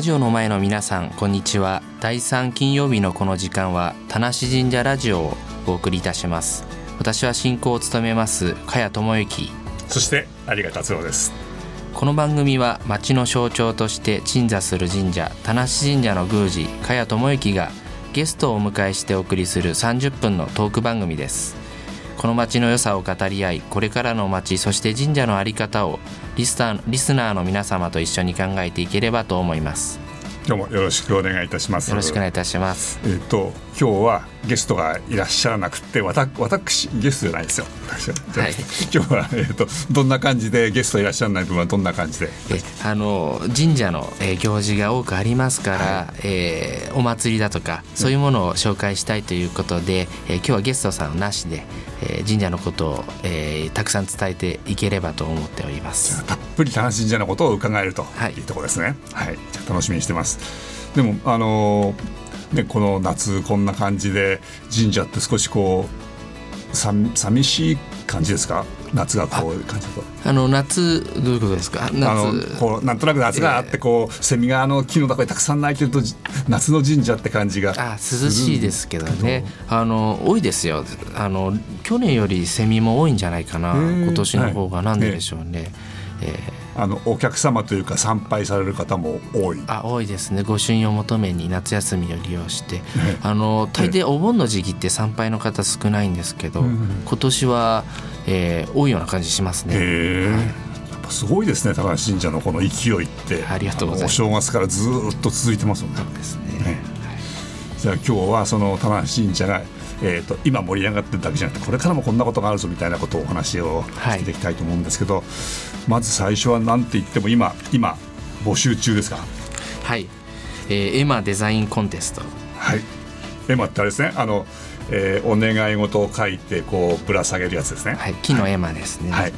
ラジオの前の皆さんこんにちは。第3金曜日のこの時間は田無神社ラジオをお送りいたします。私は進行を務めます茅智之そして有賀達郎です。この番組は町の象徴として鎮座する神社田無神社の宮司茅智之がゲストをお迎えしてお送りする30分のトーク番組ですこの町の良さを語り合いこれからの町そして神社の在り方をリスターリスナーの皆様と一緒に考えていければと思います。どうもよろしくお願いいたします。よろしくお願いいたします。えっ、と今日はゲストがいらっしゃらなくてわた私ゲストじゃないですよ、は。い、今日は、えーと、どんな感じでゲストいらっしゃらない分はどんな感じで？えあの神社の、えー、行事が多くありますから、はい、えー、お祭りだとかそういうものを紹介したいということで、えー、今日はゲストさんなしで、えー、神社のことを、えー、たくさん伝えていければと思っております。たっぷり田無神社のことを伺えるとい。うところですね。はい、はい、楽しみにしてます。でもあのーね、この夏こんな感じで神社って少しこうさ寂しい感じですか？夏がこういう感じだと。あの夏どういうことですか？夏。あのこうなんとなく夏があってこう、えー、セミがあの木の中にたくさん鳴いてると夏の神社って感じがあ涼しいですけどね。あの多いですよ。あの去年よりセミも多いんじゃないかな。今年の方が。なんででしょうね、えー、えーあのお客様というか参拝される方も多い。あ多いですね。御朱印を求めに夏休みを利用して、あの大抵お盆の時期って参拝の方少ないんですけど、今年は、えー、多いような感じしますね。すごいですね高橋神社のこの勢いって。ありがとうございます。お正月からずっと続いてますもんね。そうですね、ね、じゃあ今日はその田無神社がえーと、今盛り上がってるだけじゃなくてこれからもこんなことがあるぞみたいなことをお話をしていきたいと思うんですけど、はい、まず最初は何て言っても今今募集中ですか？はい、えー、エマデザインコンテスト。はい。エマってあれですね。あの、えー、お願い事を書いてこうぶら下げるやつですね。はい。木のエマですね、はい、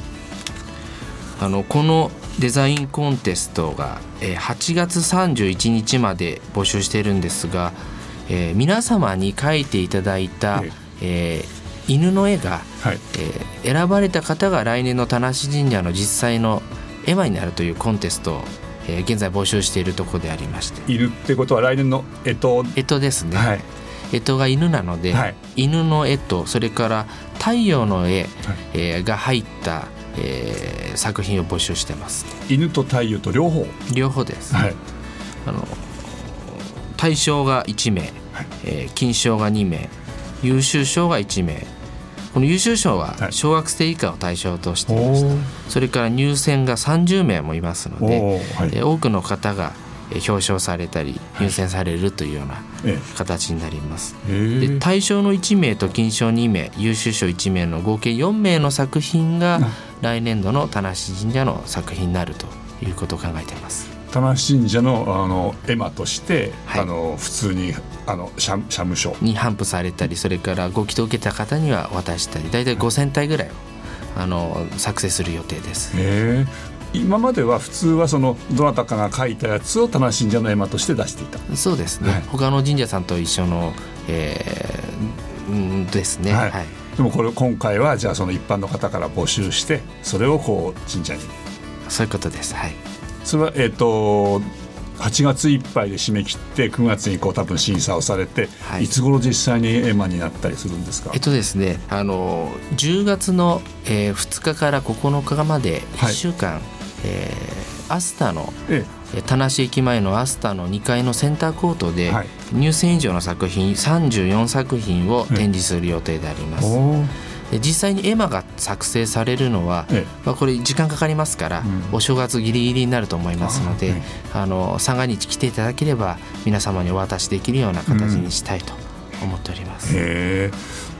あのこのデザインコンテストが、えー、8月31日まで募集しているんですがえー、皆様に描いていただいた、えー、犬の絵が、はい、えー、選ばれた方が来年の田無神社の実際の絵馬になるというコンテストを、えー、現在募集しているところでありまして。犬ってことは来年の干支？干支ですね、はい、干支が犬なので、はい、犬の絵とそれから太陽の絵、はい、えー、が入った、えー、作品を募集してます。犬と太陽と両方？両方です、はい、あの大賞が1名、はい、えー、金賞が2名優秀賞が1名。この優秀賞は小学生以下を対象としていました、はい、それから入選が30名もいますので、はい、えー、多くの方が表彰されたり入選されるというような形になります。で大賞の1名と金賞2名優秀賞1名の合計4名の作品が来年度の田無神社の作品になるということを考えています。田無神社のあの絵馬として、はい、あの普通にあの社社務所。に頒布されたりそれからご祈祷を受けた方には渡したり大体5,000体ぐらいをあの作成する予定です。へ今までは普通はそのどなたかが書いたやつを田無神社の絵馬として出していた。そうですね、はい、他の神社さんと一緒の、えー、ですね、はい、はい、でもこれ今回はじゃあその一般の方から募集してそれをこう神社に。そういうことです。はいそれはえっ、ー、と8月いっぱいで締め切って9月にこう多分審査をされて、はい、いつ頃実際にエマになったりするんですか？えっとですねあの10月の、えー、2日から9日まで1週間、はい、えー、アスタの、ええ、田無駅前のアスタの2階のセンターコートで、はい、入選以上の作品34作品を展示する予定であります。実際に絵馬が作成されるのは、ええ、まあ、これ時間かかりますから、うん、お正月ギリギリになると思いますのであ、の三が日来ていただければ皆様にお渡しできるような形にしたいと思っております。うん、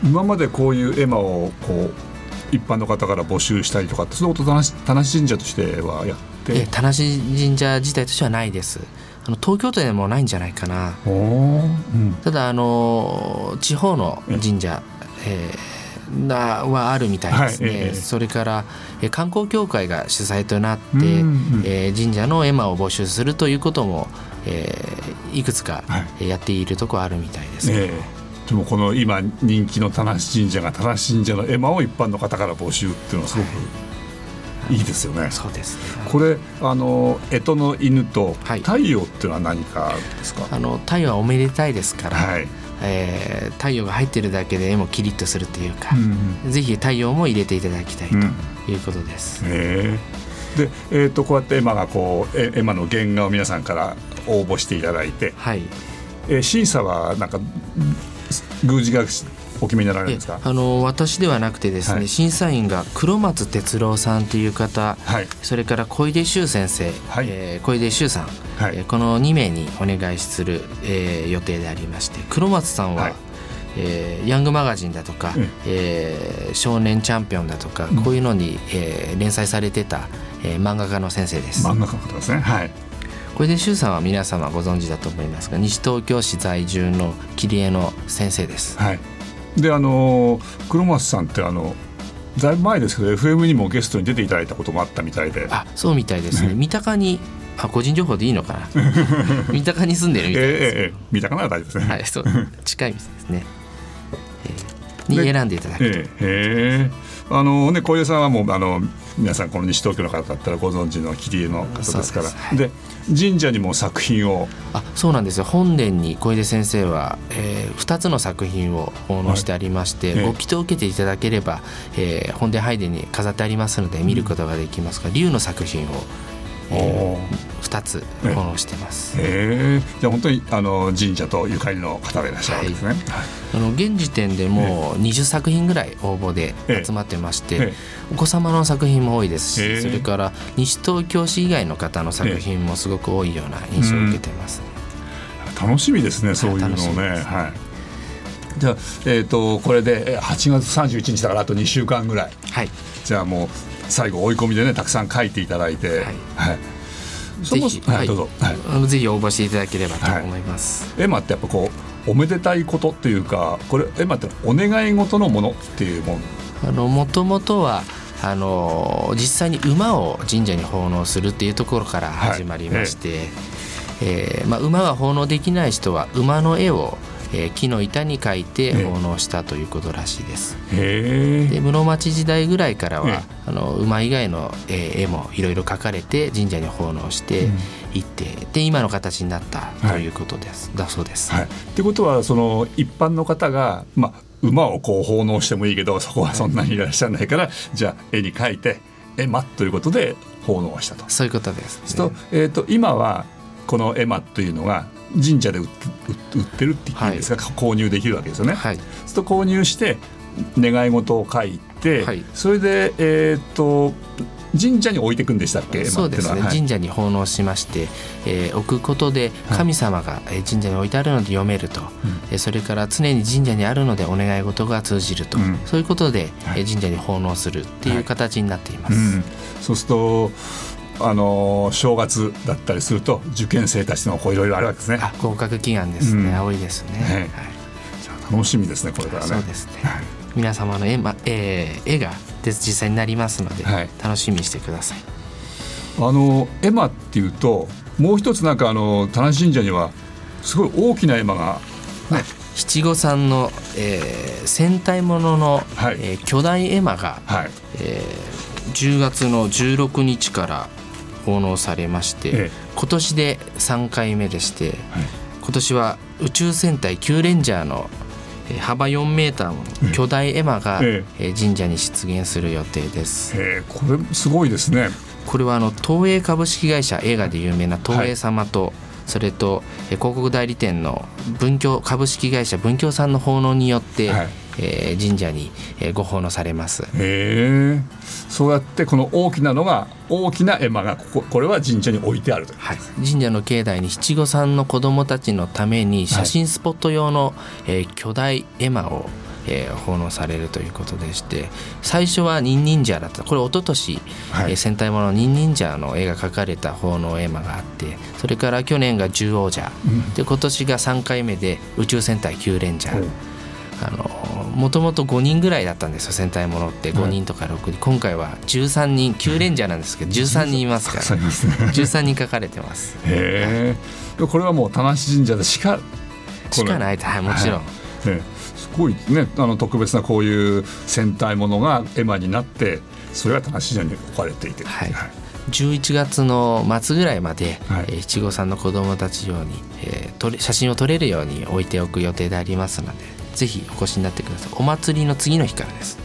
今までこういう絵馬をこう一般の方から募集したりとかそのこと田無神社としてはやって？田無神社自体としてはないです。あの東京都でもないんじゃないかな、うん、ただあの地方の神社、えーなはあるみたいですね、はいええ、それからえ観光協会が主催となって、うんうん、えー、神社の絵馬を募集するということも、えー、いくつかやっているところあるみたいです、えー、でもこの今人気の田無神社が田無神社の絵馬を一般の方から募集っていうのはすごく、いいですよね。そうです、ね、これあの干支の犬と太陽っていうのは何かですか？はい、あの太陽はおめでたいですから。はい。えー、太陽が入ってるだけで絵もキリッとするというか、うん、ぜひ太陽も入れていただきたいということです。うん、で、えーと、こうやって絵馬がこう絵馬の原画を皆さんから応募していただいて、はい。えー、審査はなんか宮司がお決めになられるんですか？あの私ではなくてですね、はい、審査員が黒松哲郎さんという方、はい、それから小出修先生、はい、えー、小出修さん、はい、えー、この2名にお願いする、えー、予定でありまして黒松さんは、はい、えー、ヤングマガジンだとか、うん、えー、少年チャンピオンだとか、うん、こういうのに、えー、連載されてた、えー、漫画家の先生です。漫画家の方ですね。はい。小出修さんは皆様ご存知だと思いますが西東京市在住の切り絵の先生です。はい、であの黒松さんってあのだいぶ前ですけど FM にもゲストに出ていただいたこともあったみたいで。あそうみたいですね。三鷹にあ個人情報でいいのかな。三鷹に住んでるみたいです、えー、えー、三鷹なら大丈夫ですね。はいそう。近い店ですね、えー、に選んでいただくと、えー、へえ。あのね小出さんはもうあの皆さんこの西東京の方だったらご存知の切り絵の方ですから。で、はい、神社にも作品を。あそうなんですよ。本殿に小出先生は、えー、2つの作品を奉納してありまして、はい、ご祈祷を受けていただければ、えー、本殿拝殿に飾ってありますので見ることができますが、うん、龍の作品をえー、2つフォローしてます。えー、じゃあ本当にあの神社とゆかりの方でいらっしゃるんですね。はい、あの現時点でもう20作品ぐらい応募で集まってまして、お子様の作品も多いですし、それから西東京市以外の方の作品もすごく多いような印象を受けてます、ねうん、楽しみですね、そういうのね。はい。じゃあ、えーと、これで8月31日だからあと2週間ぐらい、はい、じゃあもう最後追い込みでねたくさん書いていただいて、はい、はいぜひ、はい、どうぞ、はい、ぜひ応募していただければと思います。エマってやっぱこうおめでたいことっていうかこれエマってお願い事のものっていうもん？あのもともとはあの実際に馬を神社に奉納するっていうところから始まりまして、はい、ええー、まあ、馬が奉納できない人は馬の絵をえー、木の板に書いて奉納したということらしいです。で室町時代ぐらいからはあの馬以外の、えー、絵もいろいろ描かれて神社に奉納していって、うん、で今の形になったということです、はい、だそうです。はい、ってことはその一般の方が、まあ、馬をこう奉納してもいいけどそこはそんなにいらっしゃらないから、はい、じゃあ絵に描いて絵馬ということで奉納したと。そういうことです、ね、と,、えーと今はこの絵馬というのが神社で売ってるって言っていいんですか、はい、購入できるわけですよね。はい、すると購入して願い事を書いて、はい、それで、えー、っと神社に置いていくんでしたっけ？そうですね、は。い、神社に奉納しまして、えー、置くことで神様が神社に置いてあるので読めると、はい、それから常に神社にあるのでお願い事が通じると、うん、そういうことで、はい、神社に奉納するっていう形になっています。うん、そうするとあの正月だったりすると受験生たちのいろいろあるわけですね。合格祈願ですね、うん、多いですね。はい、じゃ楽しみですねこれからね。そうですね。はい、皆様の絵,、まえー、絵が実際になりますので、はい、楽しみにしてください。あの絵馬っていうともう一つなんかあの田無神社にはすごい大きな絵馬がね。七五三の、えー、戦隊ものの、はい、えー、巨大絵馬が、はいえー、10月の16日から奉納されまして、ええ、今年で3回目でして、はい、今年は宇宙戦隊キューレンジャーの幅4メーターの巨大絵馬が神社に出現する予定です。えこれすごいですね。これはあの東映株式会社映画で有名な東映様と、はい、それと広告代理店の文京株式会社文京さんの奉納によって、はいえー、神社に、えー、ご奉納されます。へえ。そうやってこの大きなのが大きな絵馬がこここれは神社に置いてあると、はい、神社の境内に七五三の子どもたちのために写真スポット用の、はい、えー、巨大絵馬をえー、奉納されるということでして最初は忍忍者だった。これ一昨年、はい。えー、戦隊もの忍忍者の絵が描かれた奉納絵馬があってそれから去年が獣王者、うん、で今年が3回目で宇宙戦隊キューレンジャー。もともと5人ぐらいだったんですよ戦隊ものって。5人とか6人、今回は13人。9レンジャーなんですけど13人いますから、ね、13人書かれてます。へえ。これはもう田無神社でしかしかないと。はいもちろん、すごい。ねあの特別なこういう戦隊ものが絵馬になってそれが田無神社に置かれていて、はい。はい、11月の末ぐらいまで、はい。えー、七五三の子どもたち用に、えー、写真を撮れるように置いておく予定でありますのでぜひお越しになってください。お祭りの次の日からです。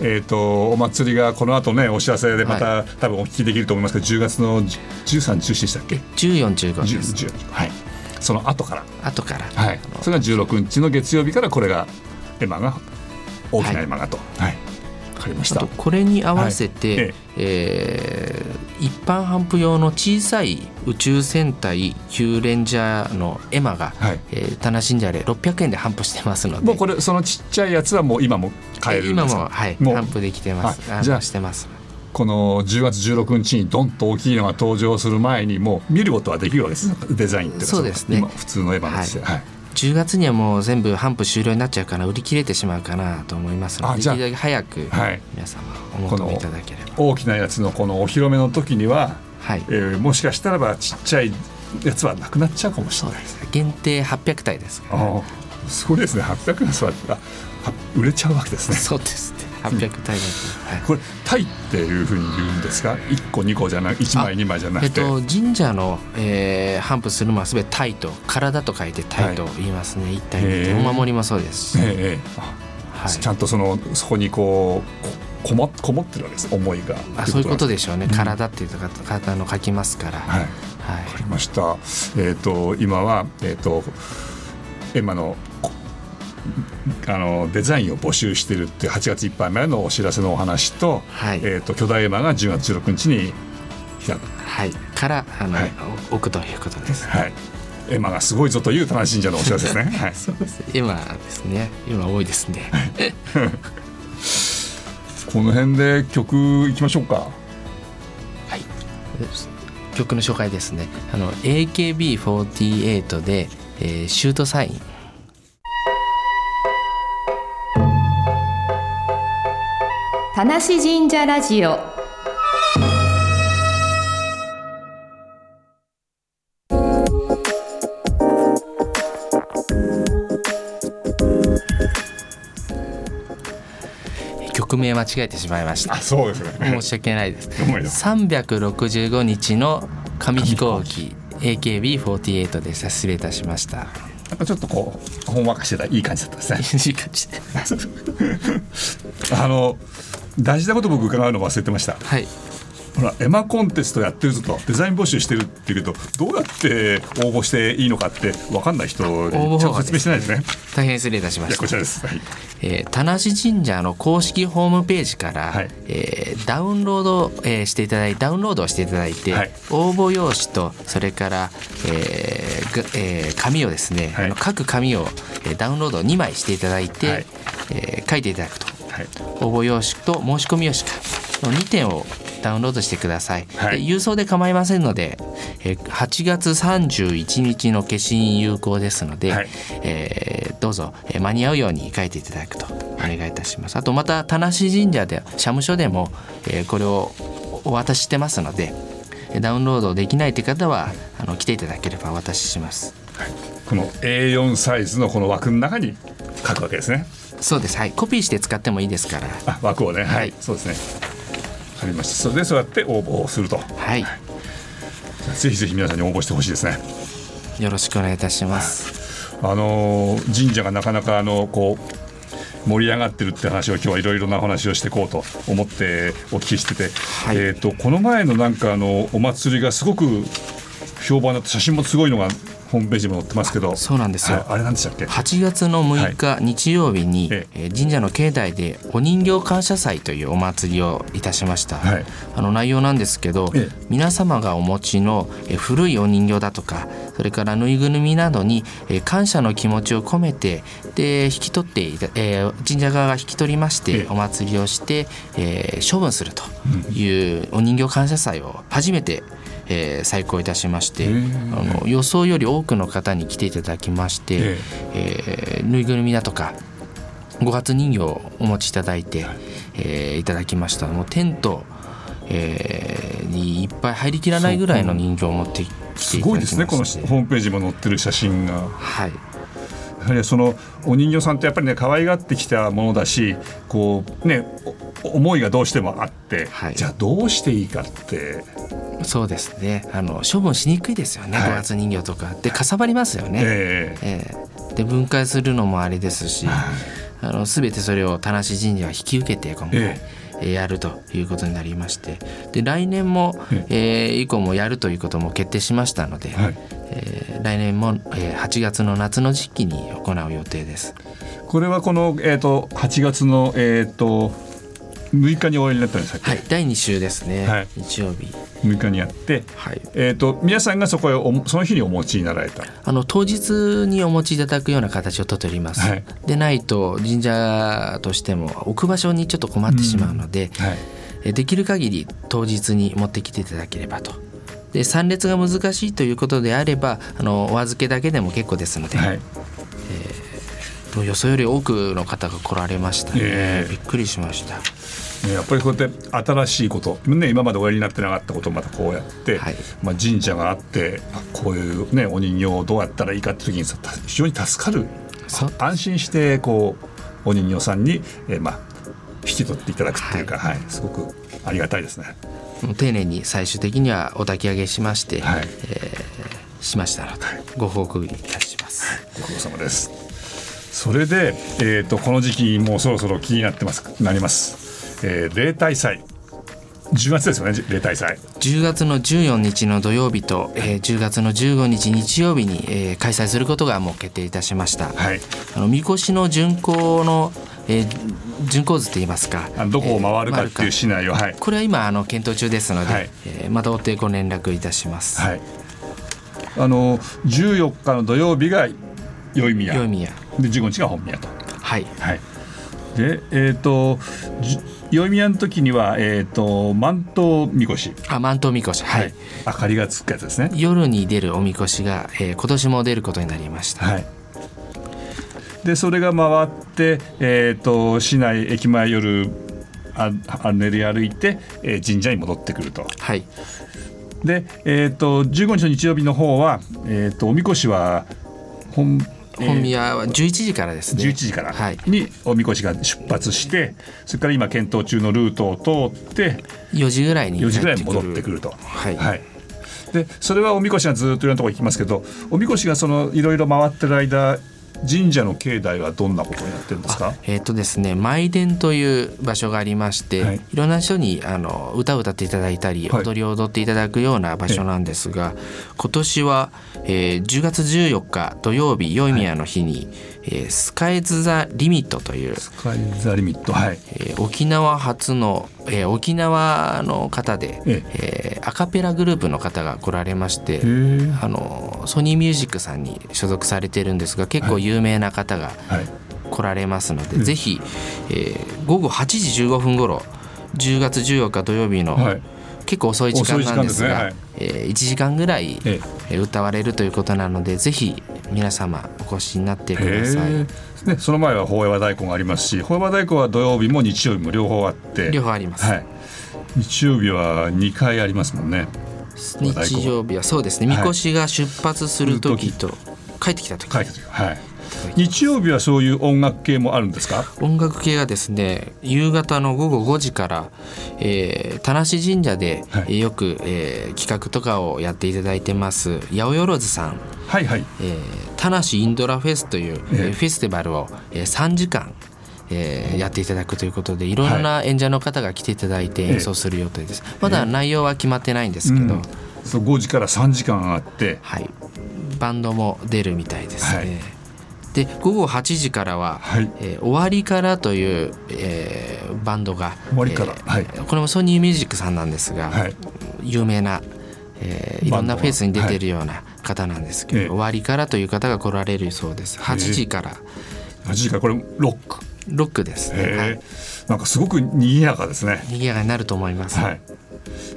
えーと、お祭りがこの後ねお知らせでまた、はい、多分お聞きできると思いますけど10月の13、14でしたっけ？14、15です。はい。その後から。後から、はい、それが16日の月曜日からこれがエマが大きなエマがと、はい、かりました。これに合わせて、はい、えー、一般頒布用の小さい宇宙戦隊キューレンジャーのエマが、はい。えー、棚信者で600円で頒布してますので。もうこれそのちっちゃいやつはもう今も買えるんですか？今もはい頒布できてます。じゃあしてます。この10月16日にドンと大きいのが登場する前にもう見ることはできるわけです。デザインってそうですね。普通のエヴァンです、はい、はい10月にはもう全部頒布終了になっちゃうから売り切れてしまうかなと思いますのでできるだけ早く皆様お求めい。ただければ、大きなやつのこのお披露目の時には、はい。えー、もしかしたらばちっちゃいやつはなくなっちゃうかもしれない。限定800体ですあすごいですね。800のは売れちゃうわけですね。そうですね800体はい、これ体っていうふうに言うんですか？1個2個じゃなく1枚2枚じゃなくて、えっと、神社の、えー、頒布するのはすべて体と体と書い。て体と言いますね、はい、一体お守りもそうです。し、えー、はい、ちゃんとそのそこにこうこもこもってるわけです思いが。あそういうことでしょうね、うん、体っていうと体の書きますから。はい、はい、分かりました。えっ、ー、と今はえっ、ー、とエマのあのデザインを募集してるっていう8月いっぱい前のお知らせのお話と,、はいえーと、巨大エマが10月16日に開く、はい、からあの、はい、置くということです。はいエマがすごいぞという田中信者のお知らせですね。はい、そうですエマですね。今多いですね。この辺で曲いきましょうか。はい。曲の紹介ですね。あの AKB48 で、えー、シュートサイン。田無神社ラジオ曲名間違えてしまいました。そうですね。申し訳ないです。三百六十五日の紙飛行機 AKB48 で失礼いたしました。なんかちょっとこうほんわかしてたいい感じだったですね。いい感じ あの大事なこと僕伺うの忘れてました。はい。ほらエマコンテストやってるぞと。デザイン募集してるっていうけどどうやって応募していいのかって分かんない人にちゃんと説明してないですね。大変失礼いたしました。こちらです、はい。えー、田無神社の公式ホームページから、はい、えー、ダウンロード、えー、していただいてダウンロードをしていただいて、はい、応募用紙とそれから、えーえー、紙をですね、はい、あの各紙を、えー、ダウンロード2枚していただいて、はい、えー、書いていただくと、はい、応募用紙と申し込み用紙かの2点をダウンロードしてください、はい、郵送で構いませんので、えー、8月31日の消印有効ですので、はい、えー、どうぞ、えー、間に合うように書いていただくとお願いいたします、あとまた田無神社で社務所でも、えー、これをお渡ししてますのでダウンロードできないという方はあの来ていただければお渡しします、はい、この A4 サイズのこの枠の中に書くわけですねそうです。はい。コピーして使ってもいいですから。あ枠をね。はい、はい、そうですね。かりました。それでそうやって応募をすると。はい、ぜひぜひ皆さんに応募してほしいですね。よろしくお願いいたします。あの神社がなかなかあのこう盛り上がってるって話を今日はいろいろな話をしていこうと思ってお聞きしてて、はい、えーと、この前のなんかあのお祭りがすごく評判になって写真もすごいのがホームページも載ってますけど。そうなんですよ、はい、あれなんでしたっけ？8月の6日、日曜日に、ええ、神社の境内でお人形感謝祭というお祭りをいたしました、はい、あの内容なんですけど、え、皆様がお持ちの古いお人形だとかそれからぬいぐるみなどに感謝の気持ちを込めてで引き取ってえー、神社側が引き取りましてお祭りをして、えー、処分するというお人形感謝祭を初めてえー、再考いたしましてあの予想より多くの方に来ていただきまして、えー、ぬいぐるみだとか五月人形をお持ちいただいて、えー、いただきました。もうテント、えー、にいっぱい入りきらないぐらいの人形を持ってきていただきまして。すごいですねこのホームページも載ってる写真が。はい。やはりそのお人形さんってやっぱりね可愛がってきたものだしこうね思いがどうしてもあって、はい、じゃあどうしていいかってそうですね。あの処分しにくいですよね、はい、五月人形とか。でかさばりますよね、えー、えー、で分解するのもあれですし、はい、あの全てそれを田無神社は引き受けて今回、えーやるということになりまして。で来年も、えー、以降もやるということも決定しましたので、はい、えー、来年も、えー、8月の夏の時期に行う予定です。これはこの、えーと、8月の、えーと、6日に終わりになったんですはい、第2週ですね、はい、日曜日。6日にやって、はい。えーと、皆さんがそこへおその日にお持ちになられた？あの当日にお持ちいただくような形をとっております、はい、でないと神社としても置く場所にちょっと困ってしまうので、うんはい、できる限り当日に持ってきていただければと。で参列が難しいということであればあのお預けだけでも結構ですので、はい。えー、予想より多くの方が来られましたね、えー、びっくりしました。やっぱりこうやって新しいこと、ね、今までおやりになってなかったことをまたこうやって、はい、まあ、神社があってこういう、ね、お人形をどうやったらいいかって時に非常に助かる安心してこうお人形さんに、えー、まあ引き取っていただくっていうか、はい、はい、すごくありがたいですね。丁寧に最終的にはお焚き上げしまして、はい、えー、しましたので、ご報告いたします。ご苦労様です。それで、えーと、この時期もうそろそろ気になってますなります。えー、例大祭。10月ですよね例大祭。10月の14日の土曜日と、えー、10月の15日日曜日に、えー、開催することがもう決定いたしました、はい、あのみこしの巡行のえー、巡行図といいますか。どこを回るかっていう市内を、はい、これは今あの検討中ですので、はい、えー、また追ってご連絡いたします、はい、あの14日の土曜日が宵宮。宵宮。で15日が本宮と。はい、はい、でえっ、ー、と宵宮の時には、えーと、万灯みこし。あ万灯みこし、はい、明かりがつくやつですね。夜に出るおみこしが、えー、今年も出ることになりました、はい、でそれが回って、えーと、市内駅前夜ああ練り歩いて、えー、神社に戻ってくると。はい。で、えーと、15日の日曜日の方は、えーとおみこしは本本宮は11時からですね。11時から。におみこしが出発して、はい、それから今検討中のルートを通って4時ぐらいに4時ぐらいに戻ってくると。はい、はい。でそれはおみこしがずっといろんなところ行きますけどおみこしがそのいろいろ回ってる間神社の境内はどんなことになってるんですか？えっ、ー、とですね、舞殿という場所がありまして、はい、いろんな人にあの歌を歌っていただいたり、はい、踊りを踊っていただくような場所なんですが、今年は、えー、10月14日土曜日、宵宮の日に、はいえー、スカイズ・ザ・リミットというスカイズ・ザ・リミット、はい。えー、沖縄初の、えー、沖縄の方で、ええ。ー、アカペラグループの方が来られましてあのソニーミュージックさんに所属されてるんですが結構有名な方が来られますので、はい、ぜひ、えー、午後8時15分頃10月14日土曜日の、はい結構遅い時間なんですが、ねはい、えー、1時間ぐらい、ええ、歌われるということなのでぜひ皆様お越しになってください。ね、その前は法山太鼓がありますし法山太鼓は土曜日も日曜日も両方あって両方あります、はい、日曜日は2回ありますもんね。日曜日はそうですね。みこしが出発する時と帰ってきた時。帰った時。はい日曜日はそういう音楽系もあるんですか？音楽系がですね夕方の午後5時から、えー、田無神社で、はい、よく、えー、企画とかをやっていただいてます八百万さん、はいはい。えー、田無インドラフェスという、えー、フェスティバルを、えー、3時間えー、やっていただくということでいろんな演者の方が来ていただいて演奏する予定です、はい、まだ内容は決まってないんですけど、うん、そう5時から3時間あって、はい、バンドも出るみたいですね、はいで午後8時からは、はい、えー、終わりからという、えー、バンドが終わりから、えー、はい、これもソニーミュージックさんなんですが、はい、有名な、えー、いろんなフェスに出てるような方なんですけど、はい、終わりからという方が来られるそうです。8時から、8時から。これロック？ロックですね、はい、なんかすごく賑やかですね。賑やかになると思います、はい、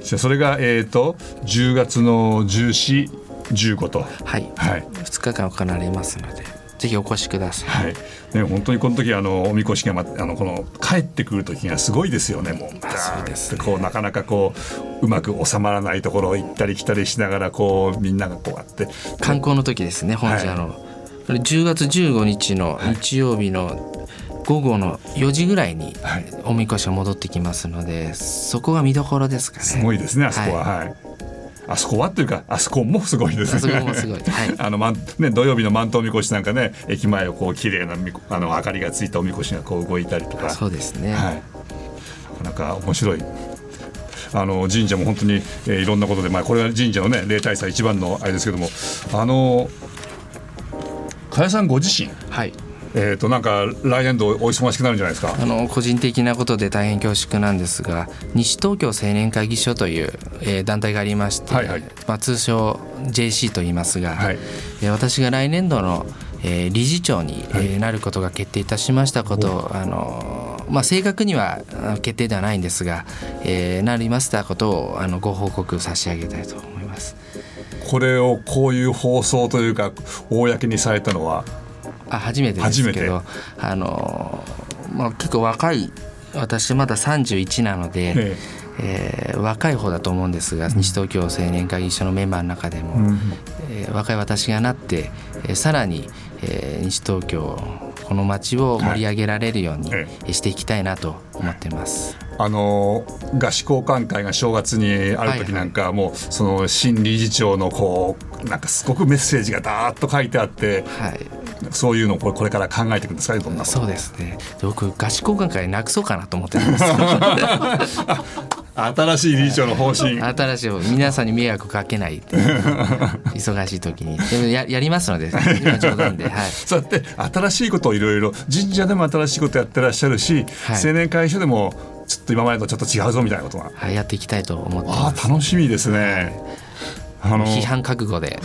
じゃそれがえっ、ー、と10月の14 15と。はい、はい、2日間行われますのでぜひお越しください。はい。ね本当にこの時あのおみこしがまあのこの帰ってくる時がすごいですよね。もうそうです、ね、こうなかなかこううまく収まらないところを行ったり来たりしながらこうみんながこうやって観光の時ですね本社の。はい10月15日の日曜日の午後の4時ぐらいにおみこしが戻ってきますので、そこが見どころですかね。すごいですねあそこは、はい、はいあそこはっていうかあそこもすごいですね。あそこもすごい。はい、あのまね土曜日の万灯みこしなんかね駅前をこう綺麗なあの明かりがついたおみこしがこう動いたりとか。そうですね。はい。なかなか面白い。あの神社も本当に、えー、いろんなことで、まあ、これは神社のね例大祭一番のあれですけどもあの加谷さんご自身、はい、えー、となんか来年度お忙しくなるんじゃないですか？あの個人的なことで大変恐縮なんですが西東京青年会議所という、えー、団体がありまして、はいはい、まあ、通称 JC と言いますが、はい、えー、私が来年度の、えー、理事長に、はい、えー、なることが決定いたしましたことを、あのまあ、正確には決定ではないんですが、えー、なりましたことをあのご報告差し上げたいと思います。これをこういう放送というか公にされたのはあ初めてですけどあの、まあ、結構若い私まだ31なので、ええ。ー、若い方だと思うんですが、西東京青年会議所のメンバーの中でも、うん、えー、若い私がなって、えー、さらに、えー、西東京この街を盛り上げられるようにしていきたいなと思ってます。はいあの合宿交換会が正月にある時なんか、もうその新理事長のこうなんかすごくメッセージがダーッと書いてあって、はい、そういうのをこれから考えていくんですかどんなそうですね。僕合宿交換会なくそうかなと思ってるんです 新しい理事長の方針。新しい皆さんに迷惑かけない忙しい時に。でもややりますので今冗談で、はい、そうやって新しいことをいろいろ神社でも新しいことやってらっしゃるし、はい、青年会所でもちょっと今までとちょっと違うぞみたいなことが、はい、やっていきたいと思ってあ楽しみですね、あの。批判覚悟で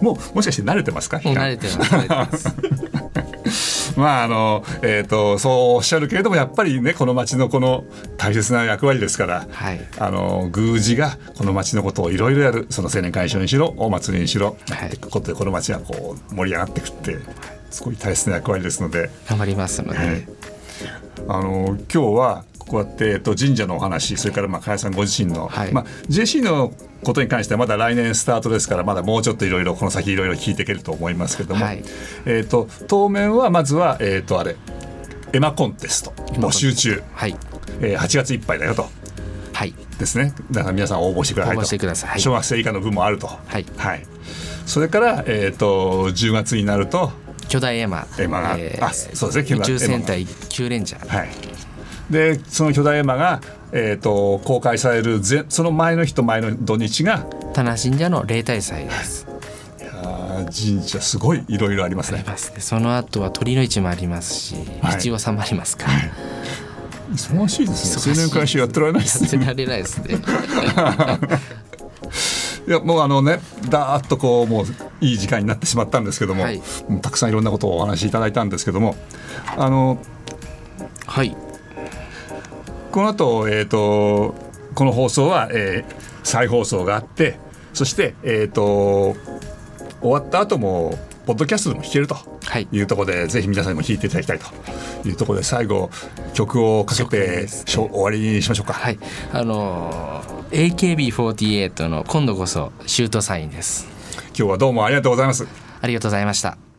もうもしかして慣れてますか？もう慣れてます まああのえーと、そうおっしゃるけれどもやっぱりねこの町のこの大切な役割ですから、はい、あの宮司がこの町のことをいろいろやるその青年会所にしろお祭りにしろ、はい、ことでこの町がこう盛り上がっていくってすごい大切な役割ですので。頑張りますので、はい、あの今日はこうやって、えっと、神社のお話それからまあ加谷さんご自身の、はい、まあ、JC のことに関してはまだ来年スタートですからまだもうちょっといろいろこの先いろいろ聞いていけると思いますけども、はい、えーと、当面はまずは、えーと、あれ絵馬コンテスト募集中、はい。えー、8月いっぱいだよと。はい、ですね。だから皆さん応募してくださいと。してください、はい、小学生以下の分もあると、はい、はい、それから、えーと、10月になると巨大絵馬。絵馬が、えー、あそうですね。宇宙戦隊キューレンジャー、はい、でその巨大絵馬が、えーと、公開されるぜその前の日と前の土日が田無神社の例大祭です。いや神社すごいいろいろありますね。ますね。その後は鳥の市もありますし、七五三もありますから。忙しいですね。青年会社やってられないですね。やってられないですね。いやもうあのねだーっとこうもういい時間になってしまったんですけども、はい、たくさんいろんなことをお話しいただいたんですけどもあのはいこの後、えーと、この放送は、えー、再放送があってそして、えーと、終わった後もポッドキャストでも弾けるとい。うところで、はい、ぜひ皆さんにも弾いていただきたいというところで最後曲をかけて、ね、終わりにしましょうか。はい。あのー、AKB48 の今度こそシュートサインです。今日はどうもありがとうございます。ありがとうございました